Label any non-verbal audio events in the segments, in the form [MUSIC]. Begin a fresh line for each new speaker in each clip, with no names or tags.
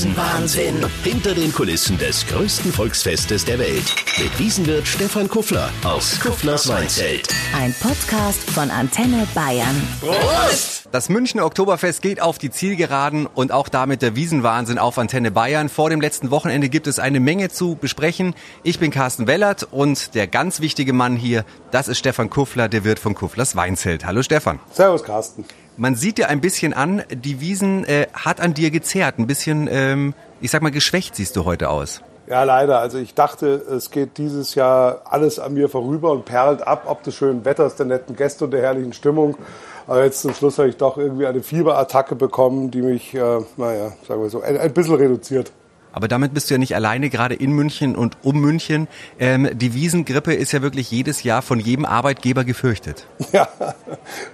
Wiesenwahnsinn. Hinter den Kulissen des größten Volksfestes der Welt. Mit Wiesenwirt Stefan Kuffler aus Kufflers Weinzelt.
Ein Podcast von Antenne Bayern.
Prost! Das Münchner Oktoberfest geht auf die Zielgeraden und auch damit der Wiesenwahnsinn auf Antenne Bayern. Vor dem letzten Wochenende gibt es eine Menge zu besprechen. Ich bin Carsten Wellert und der ganz wichtige Mann hier, das ist Stefan Kuffler, der Wirt von Kufflers Weinzelt. Hallo Stefan.
Servus Carsten.
Man sieht dir ein bisschen an, die Wiesen äh, hat an dir gezehrt. Ein bisschen, ähm, ich sag mal, geschwächt siehst du heute aus.
Ja, leider. Also ich dachte, es geht dieses Jahr alles an mir vorüber und perlt ab, ob des schönen Wetters, der netten Gäste und der herrlichen Stimmung. Aber jetzt zum Schluss habe ich doch irgendwie eine Fieberattacke bekommen, die mich, äh, naja, sagen wir so, ein, ein bisschen reduziert.
Aber damit bist du ja nicht alleine, gerade in München und um München. Ähm, die Wiesengrippe ist ja wirklich jedes Jahr von jedem Arbeitgeber gefürchtet. [LAUGHS]
Ja,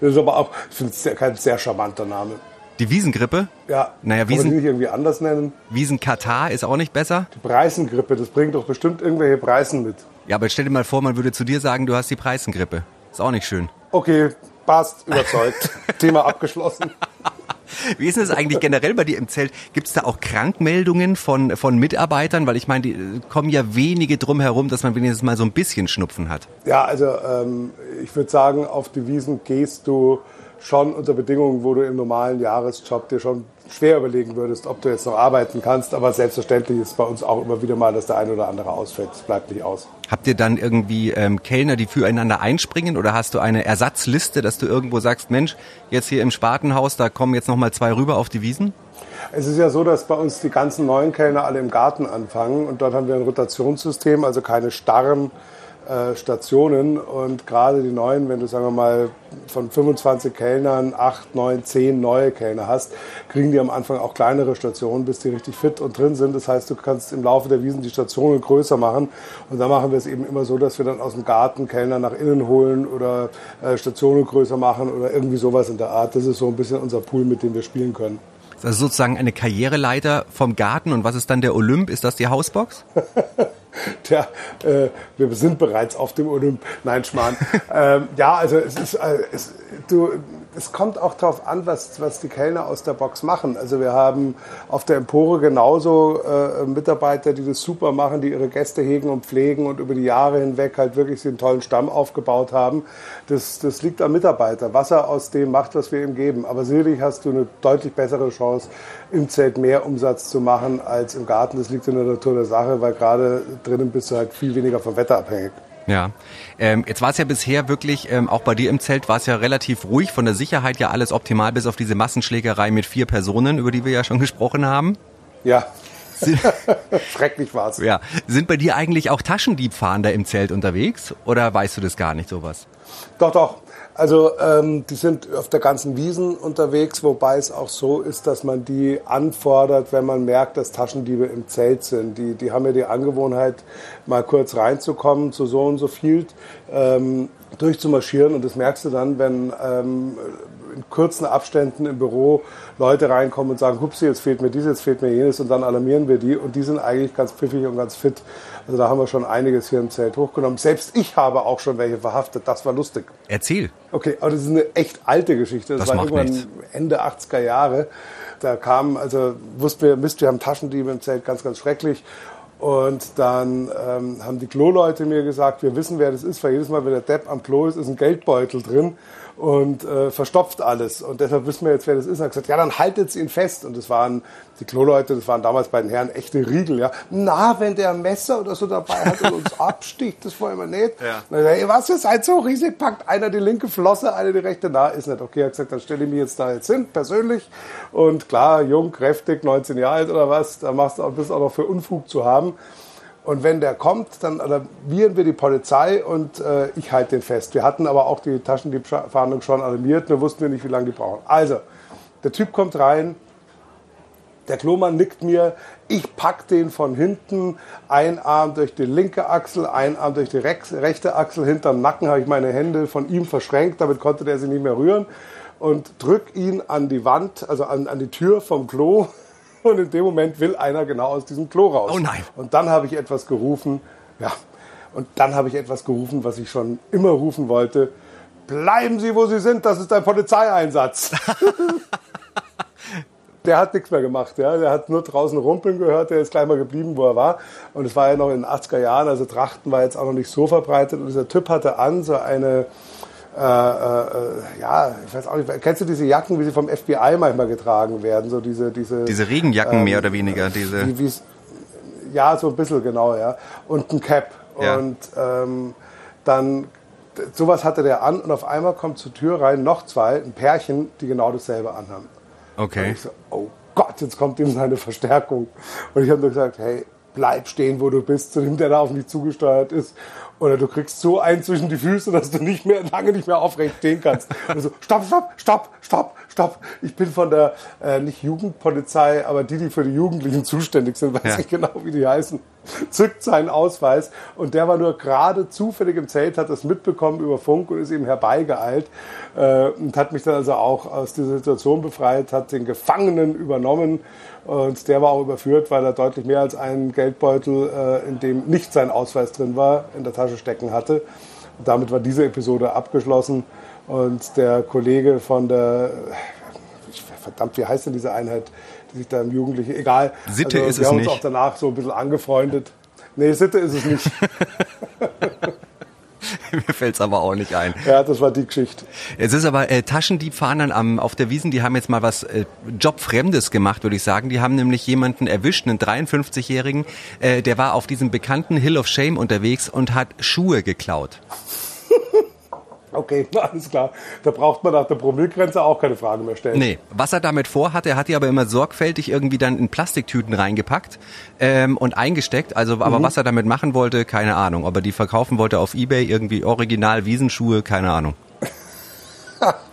das ist aber auch, es kein sehr charmanter Name.
Die Wiesengrippe?
Ja.
Naja,
Wiesen, Kann man nicht irgendwie anders nennen?
Wiesen-Katar ist auch nicht besser?
Die Preisengrippe, das bringt doch bestimmt irgendwelche Preisen mit.
Ja, aber stell dir mal vor, man würde zu dir sagen, du hast die Preisengrippe. Ist auch nicht schön.
Okay, passt, überzeugt. [LAUGHS] Thema abgeschlossen. [LAUGHS]
Wie ist es eigentlich generell bei dir im Zelt? Gibt es da auch Krankmeldungen von, von Mitarbeitern? Weil ich meine, die äh, kommen ja wenige drum herum, dass man wenigstens mal so ein bisschen Schnupfen hat.
Ja, also ähm, ich würde sagen, auf die Wiesen gehst du schon unter Bedingungen, wo du im normalen Jahresjob dir schon schwer überlegen würdest, ob du jetzt noch arbeiten kannst. Aber selbstverständlich ist bei uns auch immer wieder mal, dass der eine oder andere ausfällt. Es bleibt nicht aus.
Habt ihr dann irgendwie ähm, Kellner, die füreinander einspringen oder hast du eine Ersatzliste, dass du irgendwo sagst, Mensch, jetzt hier im Spatenhaus, da kommen jetzt noch mal zwei rüber auf die Wiesen?
Es ist ja so, dass bei uns die ganzen neuen Kellner alle im Garten anfangen und dort haben wir ein Rotationssystem, also keine starren Stationen und gerade die neuen, wenn du sagen wir mal von 25 Kellnern 8, 9, 10 neue Kellner hast, kriegen die am Anfang auch kleinere Stationen, bis die richtig fit und drin sind. Das heißt, du kannst im Laufe der Wiesen die Stationen größer machen und da machen wir es eben immer so, dass wir dann aus dem Garten Kellner nach innen holen oder äh, Stationen größer machen oder irgendwie sowas in der Art. Das ist so ein bisschen unser Pool, mit dem wir spielen können.
Also sozusagen eine Karriereleiter vom Garten und was ist dann der Olymp? Ist das die Hausbox? [LAUGHS] [LAUGHS]
Tja, äh, wir sind bereits auf dem Olymp. Nein, Schmarrn. [LAUGHS] ähm, ja, also es ist, äh, es, du, es kommt auch darauf an, was, was die Kellner aus der Box machen. Also wir haben auf der Empore genauso äh, Mitarbeiter, die das super machen, die ihre Gäste hegen und pflegen und über die Jahre hinweg halt wirklich einen tollen Stamm aufgebaut haben. Das, das liegt am Mitarbeiter, was er aus dem macht, was wir ihm geben. Aber sicherlich hast du eine deutlich bessere Chance, im Zelt mehr Umsatz zu machen als im Garten. Das liegt in der Natur der Sache, weil gerade drinnen bist du halt viel weniger vom Wetter abhängig.
Ja, ähm, jetzt war es ja bisher wirklich, ähm, auch bei dir im Zelt war es ja relativ ruhig, von der Sicherheit ja alles optimal, bis auf diese Massenschlägerei mit vier Personen, über die wir ja schon [LAUGHS] gesprochen haben.
Ja. [LAUGHS] Schrecklich war's.
Ja. Sind bei dir eigentlich auch Taschendiebfahnder im Zelt unterwegs oder weißt du das gar nicht sowas?
Doch, doch. Also ähm, die sind auf der ganzen Wiesen unterwegs, wobei es auch so ist, dass man die anfordert, wenn man merkt, dass Taschendiebe im Zelt sind. Die, die haben ja die Angewohnheit, mal kurz reinzukommen zu so und so viel, ähm, durchzumarschieren. Und das merkst du dann, wenn ähm, in kurzen Abständen im Büro Leute reinkommen und sagen, hupsi, jetzt fehlt mir dies, jetzt fehlt mir jenes und dann alarmieren wir die und die sind eigentlich ganz pfiffig und ganz fit. Also da haben wir schon einiges hier im Zelt hochgenommen. Selbst ich habe auch schon welche verhaftet, das war lustig.
Erzähl.
Okay, aber das ist eine echt alte Geschichte.
Das,
das
war irgendwann nichts.
Ende 80er Jahre. Da kam, also wussten wir, Mist, wir haben Taschendiebe im Zelt, ganz, ganz schrecklich. Und dann ähm, haben die Klo-Leute mir gesagt, wir wissen, wer das ist, weil jedes Mal, wenn der Depp am Klo ist, ist ein Geldbeutel drin und äh, verstopft alles. Und deshalb wissen wir jetzt, wer das ist. Und er hat gesagt, ja, dann haltet ihn fest. Und das waren die Klo-Leute, das waren damals bei den Herren echte Riegel. Ja, na, wenn der Messer oder so dabei hat und uns [LAUGHS] absticht, das wollen wir nicht. Ja. Dann, ey, was, ihr seid so riesig, packt einer die linke Flosse, einer die rechte. Na, ist nicht okay. Er hat gesagt, dann stelle ich mich jetzt da jetzt hin, persönlich. Und klar, jung, kräftig, 19 Jahre alt oder was, da machst du auch, bist auch noch für Unfug zu haben. Und wenn der kommt, dann alarmieren wir die Polizei und äh, ich halte den fest. Wir hatten aber auch die Taschendiebfahndung schon alarmiert, nur wussten wir nicht, wie lange die brauchen. Also, der Typ kommt rein, der Klomann nickt mir, ich pack den von hinten, ein Arm durch die linke Achsel, ein Arm durch die rechte Achsel, hinterm Nacken habe ich meine Hände von ihm verschränkt, damit konnte der sie nicht mehr rühren und drück ihn an die Wand, also an, an die Tür vom Klo und in dem Moment will einer genau aus diesem Klo raus.
Oh nein.
Und dann habe ich etwas gerufen, ja, und dann habe ich etwas gerufen, was ich schon immer rufen wollte. Bleiben Sie, wo Sie sind, das ist ein Polizeieinsatz. [LAUGHS] Der hat nichts mehr gemacht, ja. Der hat nur draußen rumpeln gehört, der ist gleich mal geblieben, wo er war. Und es war ja noch in den 80er Jahren, also Trachten war jetzt auch noch nicht so verbreitet. Und dieser Typ hatte an so eine, äh, äh, ja, ich weiß auch nicht, kennst du diese Jacken, wie sie vom FBI manchmal getragen werden? So diese, diese,
diese Regenjacken ähm, mehr oder weniger, diese.
Wie, ja, so ein bisschen genau, ja. Und ein Cap. Ja. Und ähm, dann sowas hatte der an und auf einmal kommt zur Tür rein noch zwei, ein Pärchen, die genau dasselbe anhaben.
Okay.
Und ich so, oh Gott, jetzt kommt ihm seine Verstärkung. Und ich habe nur gesagt, hey, bleib stehen, wo du bist, zu dem, der da auf mich zugesteuert ist. Oder du kriegst so einen zwischen die Füße, dass du nicht mehr, lange nicht mehr aufrecht stehen kannst. Und so, stopp, stopp, stopp, stopp, stopp. Ich bin von der, äh, nicht Jugendpolizei, aber die, die für die Jugendlichen zuständig sind, weiß ja. ich genau, wie die heißen, [LAUGHS] zückt seinen Ausweis. Und der war nur gerade zufällig im Zelt, hat das mitbekommen über Funk und ist eben herbeigeeilt. Äh, und hat mich dann also auch aus dieser Situation befreit, hat den Gefangenen übernommen. Und der war auch überführt, weil er deutlich mehr als einen Geldbeutel, äh, in dem nicht sein Ausweis drin war, in der Tasche stecken hatte. Und damit war diese Episode abgeschlossen. Und der Kollege von der, verdammt, wie heißt denn diese Einheit, sich da im Jugendlichen, egal.
Sitte
also,
ist es nicht.
Wir haben uns auch danach so ein bisschen angefreundet. Nee, Sitte ist es nicht. [LAUGHS] [LAUGHS]
Mir fällt's aber auch nicht ein.
Ja, das war die Geschichte.
Es ist aber äh, Taschendiebfahndern am, auf der Wiesen, die haben jetzt mal was äh, Jobfremdes gemacht, würde ich sagen. Die haben nämlich jemanden erwischt, einen 53-Jährigen, äh, der war auf diesem bekannten Hill of Shame unterwegs und hat Schuhe geklaut. [LAUGHS]
Okay, [LAUGHS] alles klar. Da braucht man nach der Promillegrenze auch keine Fragen mehr stellen.
Nee, was er damit vorhat, er hat die aber immer sorgfältig irgendwie dann in Plastiktüten reingepackt ähm, und eingesteckt. Also, aber mhm. was er damit machen wollte, keine Ahnung. Ob er die verkaufen wollte auf Ebay, irgendwie original Wiesenschuhe, keine Ahnung. [LAUGHS]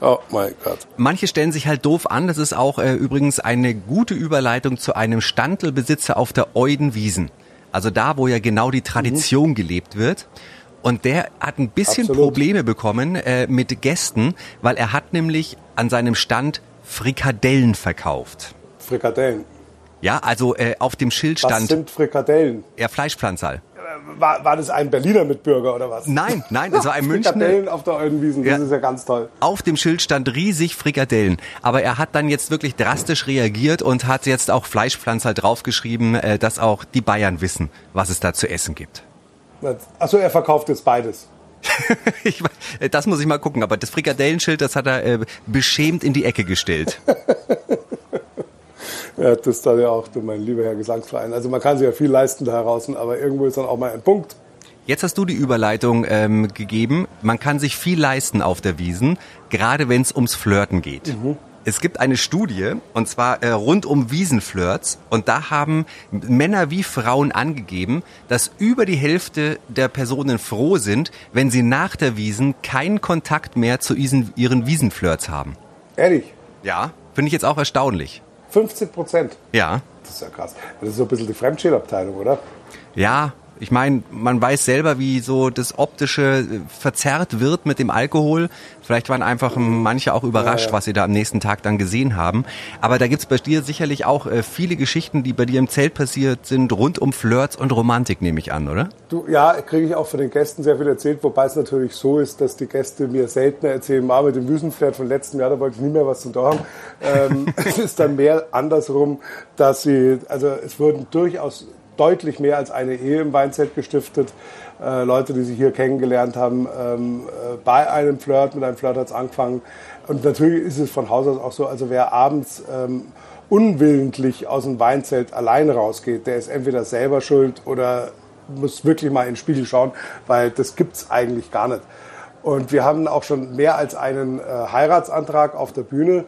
Oh mein Gott.
Manche stellen sich halt doof an. Das ist auch äh, übrigens eine gute Überleitung zu einem Standelbesitzer auf der Eudenwiesen. Also da, wo ja genau die Tradition mhm. gelebt wird. Und der hat ein bisschen Absolut. Probleme bekommen äh, mit Gästen, weil er hat nämlich an seinem Stand Frikadellen verkauft.
Frikadellen?
Ja, also äh, auf dem Schild stand...
Was sind Frikadellen?
Ja, Fleischpflanzerl.
Äh, war, war das ein Berliner Mitbürger oder was?
Nein, nein, es war ein [LAUGHS] Münchner.
Frikadellen auf der Eulenwiesen, das ja, ist ja ganz toll.
Auf dem Schild stand riesig Frikadellen. Aber er hat dann jetzt wirklich drastisch reagiert und hat jetzt auch Fleischpflanzerl draufgeschrieben, äh, dass auch die Bayern wissen, was es da zu essen gibt.
Achso, er verkauft jetzt beides. [LAUGHS]
ich, das muss ich mal gucken, aber das Frikadellenschild, das hat er äh, beschämt in die Ecke gestellt. [LAUGHS]
ja, das dann ja auch, mein lieber Herr Gesangsverein. Also man kann sich ja viel leisten da draußen, aber irgendwo ist dann auch mal ein Punkt.
Jetzt hast du die Überleitung ähm, gegeben. Man kann sich viel leisten auf der Wiesen, gerade wenn es ums Flirten geht. Mhm. Es gibt eine Studie, und zwar äh, rund um Wiesenflirts, und da haben Männer wie Frauen angegeben, dass über die Hälfte der Personen froh sind, wenn sie nach der Wiesen keinen Kontakt mehr zu ihren, ihren Wiesenflirts haben.
Ehrlich?
Ja, finde ich jetzt auch erstaunlich.
50 Prozent?
Ja.
Das ist ja krass. Das ist so ein bisschen die Fremdschädabteilung, oder?
Ja, ich meine, man weiß selber, wie so das Optische verzerrt wird mit dem Alkohol. Vielleicht waren einfach manche auch überrascht, ja, ja. was sie da am nächsten Tag dann gesehen haben. Aber da gibt's bei dir sicherlich auch äh, viele Geschichten, die bei dir im Zelt passiert sind, rund um Flirts und Romantik, nehme ich an, oder?
Du, ja, kriege ich auch von den Gästen sehr viel erzählt, wobei es natürlich so ist, dass die Gäste mir seltener erzählen, mal mit dem Wüstenflirt von letztem Jahr, da wollte ich nie mehr was zu tun haben. ähm, [LAUGHS] es ist dann mehr andersrum, dass sie, also es wurden durchaus deutlich mehr als eine Ehe im Weinzelt gestiftet. Äh, Leute, die sich hier kennengelernt haben, ähm, äh, bei einem Flirt, mit einem Flirt hat es angefangen. Und natürlich ist es von Haus aus auch so, also wer abends ähm, unwillentlich aus dem Weinzelt allein rausgeht, der ist entweder selber schuld oder muss wirklich mal in den Spiegel schauen, weil das gibt es eigentlich gar nicht. Und wir haben auch schon mehr als einen äh, Heiratsantrag auf der Bühne.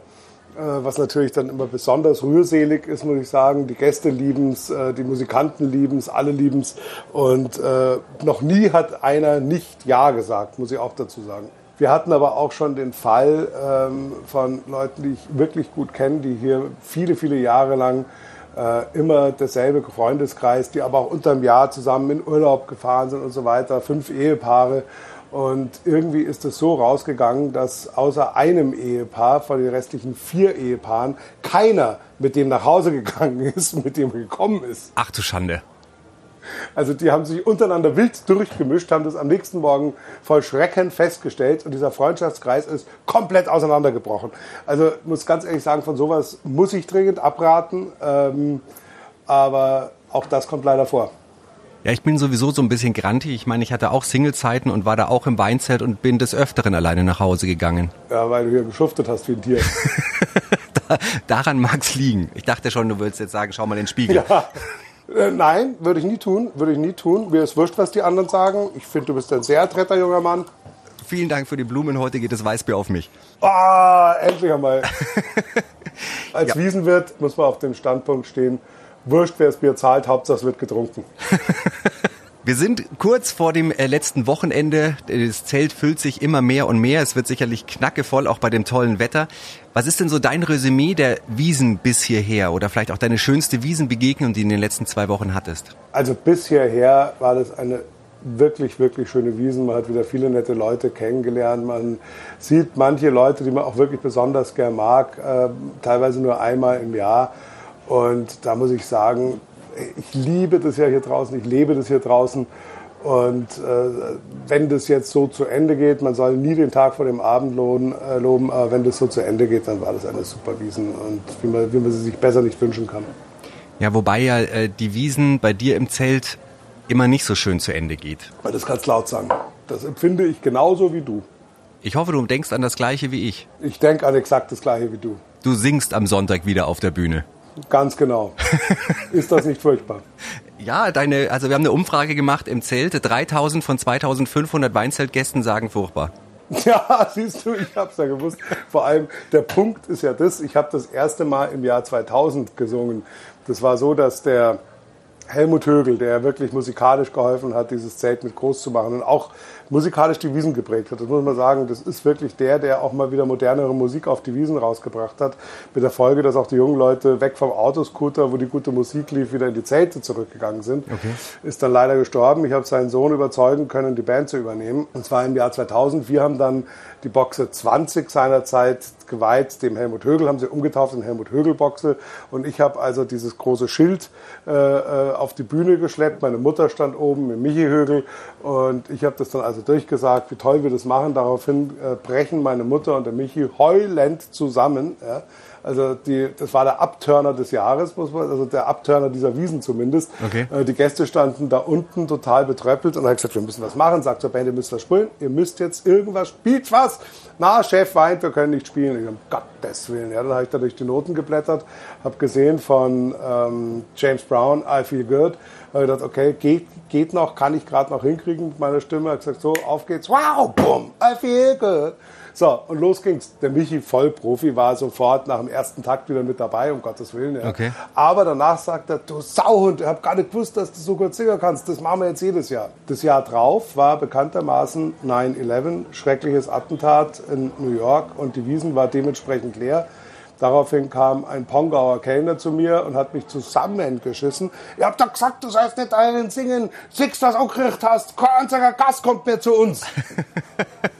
Äh, was natürlich dann immer besonders rührselig ist, muss ich sagen. Die Gäste lieben es, äh, die Musikanten lieben es, alle lieben es. Und äh, noch nie hat einer nicht Ja gesagt, muss ich auch dazu sagen. Wir hatten aber auch schon den Fall ähm, von Leuten, die ich wirklich gut kenne, die hier viele, viele Jahre lang immer derselbe Freundeskreis, die aber auch unterm Jahr zusammen in Urlaub gefahren sind und so weiter, fünf Ehepaare. Und irgendwie ist es so rausgegangen, dass außer einem Ehepaar von den restlichen vier Ehepaaren keiner mit dem nach Hause gegangen [LAUGHS] ist, mit dem gekommen ist.
Ach du Schande.
Also die haben sich untereinander wild durchgemischt, haben das am nächsten Morgen voll Schrecken festgestellt und dieser Freundschaftskreis ist komplett auseinandergebrochen. Also muss ganz ehrlich sagen, von sowas muss ich dringend abraten, ähm, aber auch das kommt leider vor.
Ja, ich bin sowieso so ein bisschen grantig. Ich meine, ich hatte auch Singlezeiten und war da auch im Weinzelt und bin des Öfteren alleine nach Hause gegangen.
Ja, weil du hier geschuftet hast wie ein Tier. [LAUGHS]
da, daran mag's liegen. Ich dachte schon, du würdest jetzt sagen, schau mal in den Spiegel.
Ja. Äh, nein, würde ich nie tun, würde ich nie tun. Mir ist wurscht, was die anderen sagen. Ich finde, du bist ein sehr adretter junger Mann.
Vielen Dank für die Blumen. Heute geht das Weißbier auf mich.
Ah, endlich einmal. [LAUGHS] Als ja. Wiesenwirt muss man auf dem Standpunkt stehen, wurscht, wer das Bier zahlt, Hauptsache es wird getrunken. [LAUGHS]
Wir sind kurz vor dem äh, letzten Wochenende. Das Zelt füllt sich immer mehr und mehr. Es wird sicherlich knackevoll, auch bei dem tollen Wetter. Was ist denn so dein Resümee der Wiesen bis hierher oder vielleicht auch deine schönste Wiesenbegegnung, die du in den letzten zwei Wochen hattest?
Also bis hierher war das eine wirklich, wirklich schöne Wiesen. Man hat wieder viele nette Leute kennengelernt. Man sieht manche Leute, die man auch wirklich besonders gern mag, äh, teilweise nur einmal im Jahr. Und da muss ich sagen, ich liebe das ja hier draußen, ich lebe das hier draußen. Und äh, wenn das jetzt so zu Ende geht, man soll nie den Tag vor dem Abend loben, äh, loben aber wenn das so zu Ende geht, dann war das eine super Wiesen und wie man, wie man sie sich besser nicht wünschen kann.
Ja, wobei ja äh, die Wiesen bei dir im Zelt immer nicht so schön zu Ende geht.
Das kannst laut sagen. Das empfinde ich genauso wie du.
Ich hoffe, du denkst an das Gleiche wie ich.
Ich denke an exakt das Gleiche wie du.
Du singst am Sonntag wieder auf der Bühne.
Ganz genau. [LAUGHS] Ist das nicht furchtbar?
Ja, deine, also wir haben eine Umfrage gemacht im Zelt. 3000 von 2500 Weinzeltgästen sagen furchtbar. [LAUGHS]
Ja, siehst du, ich hab's ja gewusst. Vor allem, der Punkt ist ja das, ich habe das erste Mal im Jahr 2000 gesungen. Das war so, dass der Helmut Högel, der wirklich musikalisch geholfen hat, dieses Zelt mit groß zu machen und auch musikalisch die Wiesen geprägt hat. Das muss man sagen, das ist wirklich der, der auch mal wieder modernere Musik auf die Wiesen rausgebracht hat. Mit der Folge, dass auch die jungen Leute weg vom Autoscooter, wo die gute Musik lief, wieder in die Zelte zurückgegangen sind. Okay. Ist dann leider gestorben. Ich habe seinen Sohn überzeugen können, die Band zu übernehmen. Und zwar im Jahr 2000. Wir haben dann die Boxe 20 seinerzeit geweiht dem Helmut Högel, haben sie umgetauft in Helmut Högel Boxe. Und ich habe also dieses große Schild äh, äh, auf die Bühne geschleppt. Meine Mutter stand oben mit Michi Högel und ich habe das dann also durchgesagt, wie toll wir das machen. Daraufhin äh, brechen meine Mutter und der Michi heulend zusammen. Ja. Also die, das war der Abturner des Jahres, muss man, also der Abturner dieser Wiesen zumindest. Okay. Äh, die Gäste standen da unten total betröppelt und hat gesagt, wir müssen was machen. Sagt zur Band, ihr müsst was spielen, ihr müsst jetzt irgendwas, spielt was. Na, Chef weint, wir können nicht spielen. Ich, um Gottes Willen. Ja, dann habe ich da durch die Noten geblättert, habe gesehen von ähm, James Brown, I Feel Good. Habe gedacht, okay, geht, geht noch, kann ich gerade noch hinkriegen mit meiner Stimme. Habe gesagt, so, auf geht's. Wow, boom, I feel good. So, und los ging's. Der Michi, Vollprofi, war sofort nach dem ersten Takt wieder mit dabei, um Gottes Willen. Ja. Okay. Aber danach sagt er, du Sauhund, ich habe gar nicht gewusst, dass du so gut singen kannst. Das machen wir jetzt jedes Jahr. Das Jahr drauf war bekanntermaßen 9-11, schreckliches Attentat in New York und die Wiesen war dementsprechend leer. Daraufhin kam ein Pongauer Kellner zu mir und hat mich zusammengeschissen. Ihr habt doch gesagt, du sollst nicht einen singen. Six, was auch gekriegt hast. Kein einziger Gast kommt mehr zu uns. [LAUGHS]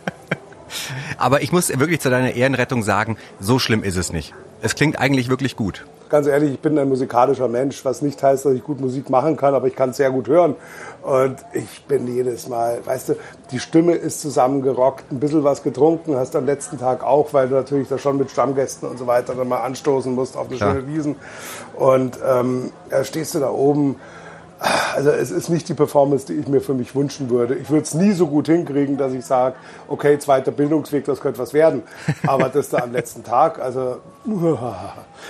Aber ich muss wirklich zu deiner Ehrenrettung sagen, so schlimm ist es nicht. Es klingt eigentlich wirklich gut.
Ganz ehrlich, ich bin ein musikalischer Mensch, was nicht heißt, dass ich gut Musik machen kann, aber ich kann es sehr gut hören. Und ich bin jedes Mal, weißt du, die Stimme ist zusammengerockt, ein bisschen was getrunken, hast am letzten Tag auch, weil du natürlich da schon mit Stammgästen und so weiter dann mal anstoßen musst auf eine Klar. schöne Wiesen. Und ähm, ja, stehst du da oben also es ist nicht die Performance, die ich mir für mich wünschen würde. Ich würde es nie so gut hinkriegen, dass ich sage, okay, zweiter Bildungsweg, das könnte was werden. Aber das da am letzten Tag, also [LAUGHS]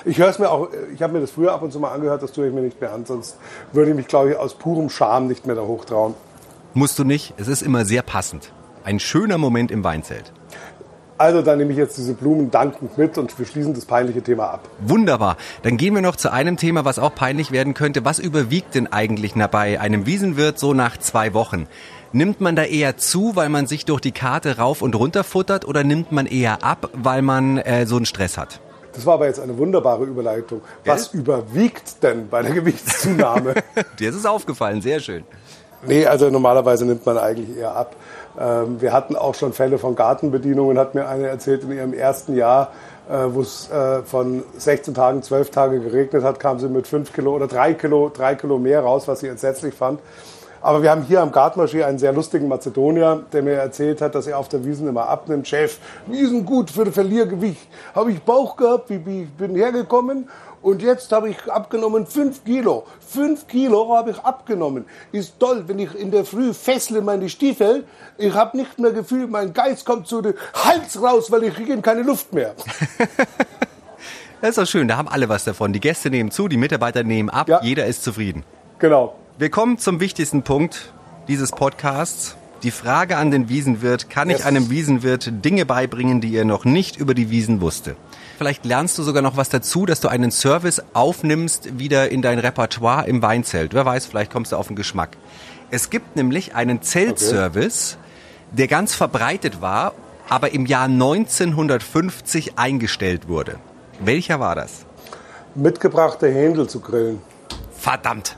ich höre es mir auch, ich habe mir das früher ab und zu mal angehört, das tue ich mir nicht mehr an, sonst würde ich mich, glaube ich, aus purem Charme nicht mehr da hochtrauen.
Musst du nicht, es ist immer sehr passend. Ein schöner Moment im Weinzelt.
Also dann nehme ich jetzt diese Blumen dankend mit und wir schließen das peinliche Thema ab.
Wunderbar. Dann gehen wir noch zu einem Thema, was auch peinlich werden könnte. Was überwiegt denn eigentlich bei einem Wiesenwirt so nach zwei Wochen? Nimmt man da eher zu, weil man sich durch die Karte rauf und runter futtert oder nimmt man eher ab, weil man äh, so einen Stress hat?
Das war aber jetzt eine wunderbare Überleitung. Was überwiegt denn bei der Gewichtszunahme? [LAUGHS]
Dir ist es aufgefallen, sehr schön.
Nee, also normalerweise nimmt man eigentlich eher ab. Ähm, wir hatten auch schon Fälle von Gartenbedienungen, hat mir eine erzählt, in ihrem ersten Jahr äh, wo es äh, von 16 Tagen, 12 Tage geregnet hat, kam sie mit 5 Kilo oder 3 Kilo, 3 Kilo mehr raus, was sie entsetzlich fand. Aber wir haben hier am Gartmarschier einen sehr lustigen Mazedonier, der mir erzählt hat, dass er auf der Wiesen immer abnimmt. Chef, Wiesen gut für Verliergewicht. Habe ich Bauch gehabt, wie ich bin hergekommen und jetzt habe ich abgenommen 5 Kilo. 5 Kilo habe ich abgenommen. Ist toll, wenn ich in der Früh fessle meine Stiefel. Ich habe nicht mehr Gefühl, mein Geist kommt zu dem Hals raus, weil ich kriege keine Luft mehr. [LAUGHS]
das ist doch schön, da haben alle was davon. Die Gäste nehmen zu, die Mitarbeiter nehmen ab, ja. jeder ist zufrieden.
Genau.
Wir kommen zum wichtigsten Punkt dieses Podcasts. Die Frage an den Wiesenwirt, kann yes. ich einem Wiesenwirt Dinge beibringen, die er noch nicht über die Wiesen wusste? Vielleicht lernst du sogar noch was dazu, dass du einen Service aufnimmst wieder in dein Repertoire im Weinzelt. Wer weiß, vielleicht kommst du auf den Geschmack. Es gibt nämlich einen Zeltservice, okay. der ganz verbreitet war, aber im Jahr 1950 eingestellt wurde. Welcher war das?
Mitgebrachte Händel zu grillen.
Verdammt!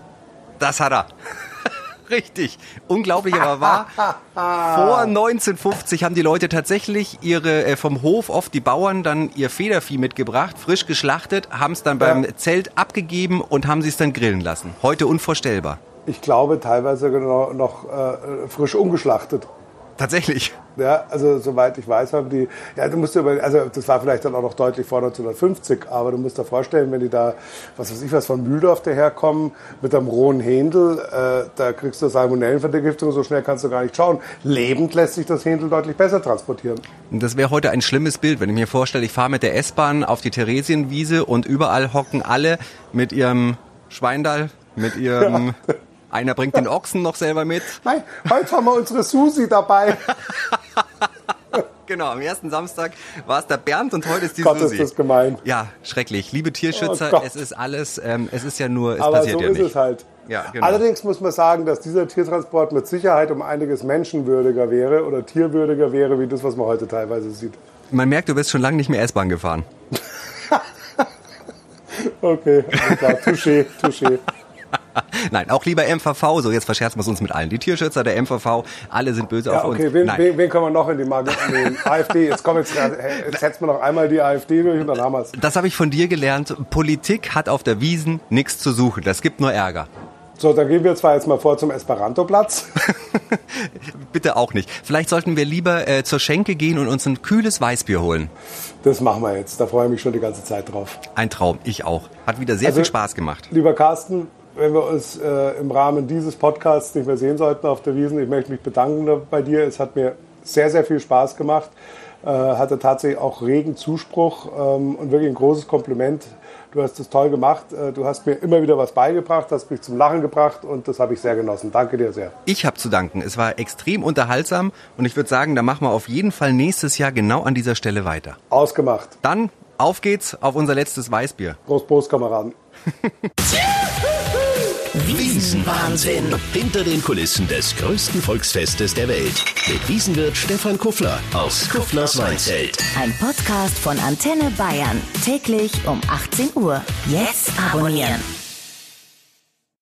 Das hat er. [LAUGHS] Richtig. Unglaublich, aber wahr. Vor 1950 haben die Leute tatsächlich ihre äh, vom Hof oft die Bauern dann ihr Federvieh mitgebracht, frisch geschlachtet, haben es dann beim ja. Zelt abgegeben und haben sie es dann grillen lassen. Heute unvorstellbar.
Ich glaube teilweise noch, noch äh, frisch ungeschlachtet.
Tatsächlich.
Ja, also soweit ich weiß, haben die, ja, du musst dir über, also das war vielleicht dann auch noch deutlich vor 1950, aber du musst dir vorstellen, wenn die da, was weiß ich was, von Mühldorf daherkommen, mit einem rohen Händel, äh, da kriegst du Salmonellenvergiftung, so schnell kannst du gar nicht schauen. Lebend lässt sich das Händel deutlich besser transportieren.
Das wäre heute ein schlimmes Bild, wenn ich mir vorstelle, ich fahre mit der S-Bahn auf die Theresienwiese und überall hocken alle mit ihrem Schweindall, mit [LAUGHS] ihrem ja. Einer bringt den Ochsen noch selber mit.
Nein, heute haben wir unsere Susi dabei. [LAUGHS]
Genau, am ersten Samstag war es der Bernd und heute ist die
Gott,
Susi.
ist das gemein.
Ja, schrecklich. Liebe Tierschützer, oh es ist alles, ähm, es ist ja nur, es
Aber
passiert
so
ja
ist
nicht.
es halt.
Ja, genau.
Allerdings muss man sagen, dass dieser Tiertransport mit Sicherheit um einiges menschenwürdiger wäre oder tierwürdiger wäre, wie das, was man heute teilweise sieht.
Man merkt, du bist schon lange nicht mehr S-Bahn gefahren. [LAUGHS]
okay, klar, touché, touché.
Nein, auch lieber MVV, so jetzt verscherzen wir es uns mit allen. Die Tierschützer, der MVV, alle sind böse
ja,
auf
okay.
uns.
Wen, wen, wen können wir noch in die Marke nehmen? [LAUGHS] AfD, jetzt kommen jetzt, jetzt setzen wir noch einmal die AfD durch und dann haben wir es.
Das habe ich von dir gelernt. Politik hat auf der Wiesen nichts zu suchen. Das gibt nur Ärger.
So, dann gehen wir zwar jetzt mal vor zum Esperanto-Platz. [LAUGHS]
Bitte auch nicht. Vielleicht sollten wir lieber äh, zur Schenke gehen und uns ein kühles Weißbier holen.
Das machen wir jetzt. Da freue ich mich schon die ganze Zeit drauf.
Ein Traum, ich auch. Hat wieder sehr also, viel Spaß gemacht.
Lieber Carsten, wenn wir uns äh, im Rahmen dieses Podcasts nicht mehr sehen sollten auf der Wiesen, ich möchte mich bedanken bei dir. Es hat mir sehr, sehr viel Spaß gemacht. Äh, hatte tatsächlich auch regen Zuspruch ähm, und wirklich ein großes Kompliment. Du hast es toll gemacht. Äh, du hast mir immer wieder was beigebracht, hast mich zum Lachen gebracht und das habe ich sehr genossen. Danke dir sehr.
Ich habe zu danken. Es war extrem unterhaltsam und ich würde sagen, da machen wir auf jeden Fall nächstes Jahr genau an dieser Stelle weiter.
Ausgemacht.
Dann auf geht's auf unser letztes Weißbier.
Prost, Prost, Kameraden. [LAUGHS]
Wiesenwahnsinn. Hinter den Kulissen des größten Volksfestes der Welt. Mit Wiesenwirt Stefan Kuffler aus Kufflers Weinzelt.
Ein Podcast von Antenne Bayern. Täglich um 18 Uhr. Jetzt abonnieren.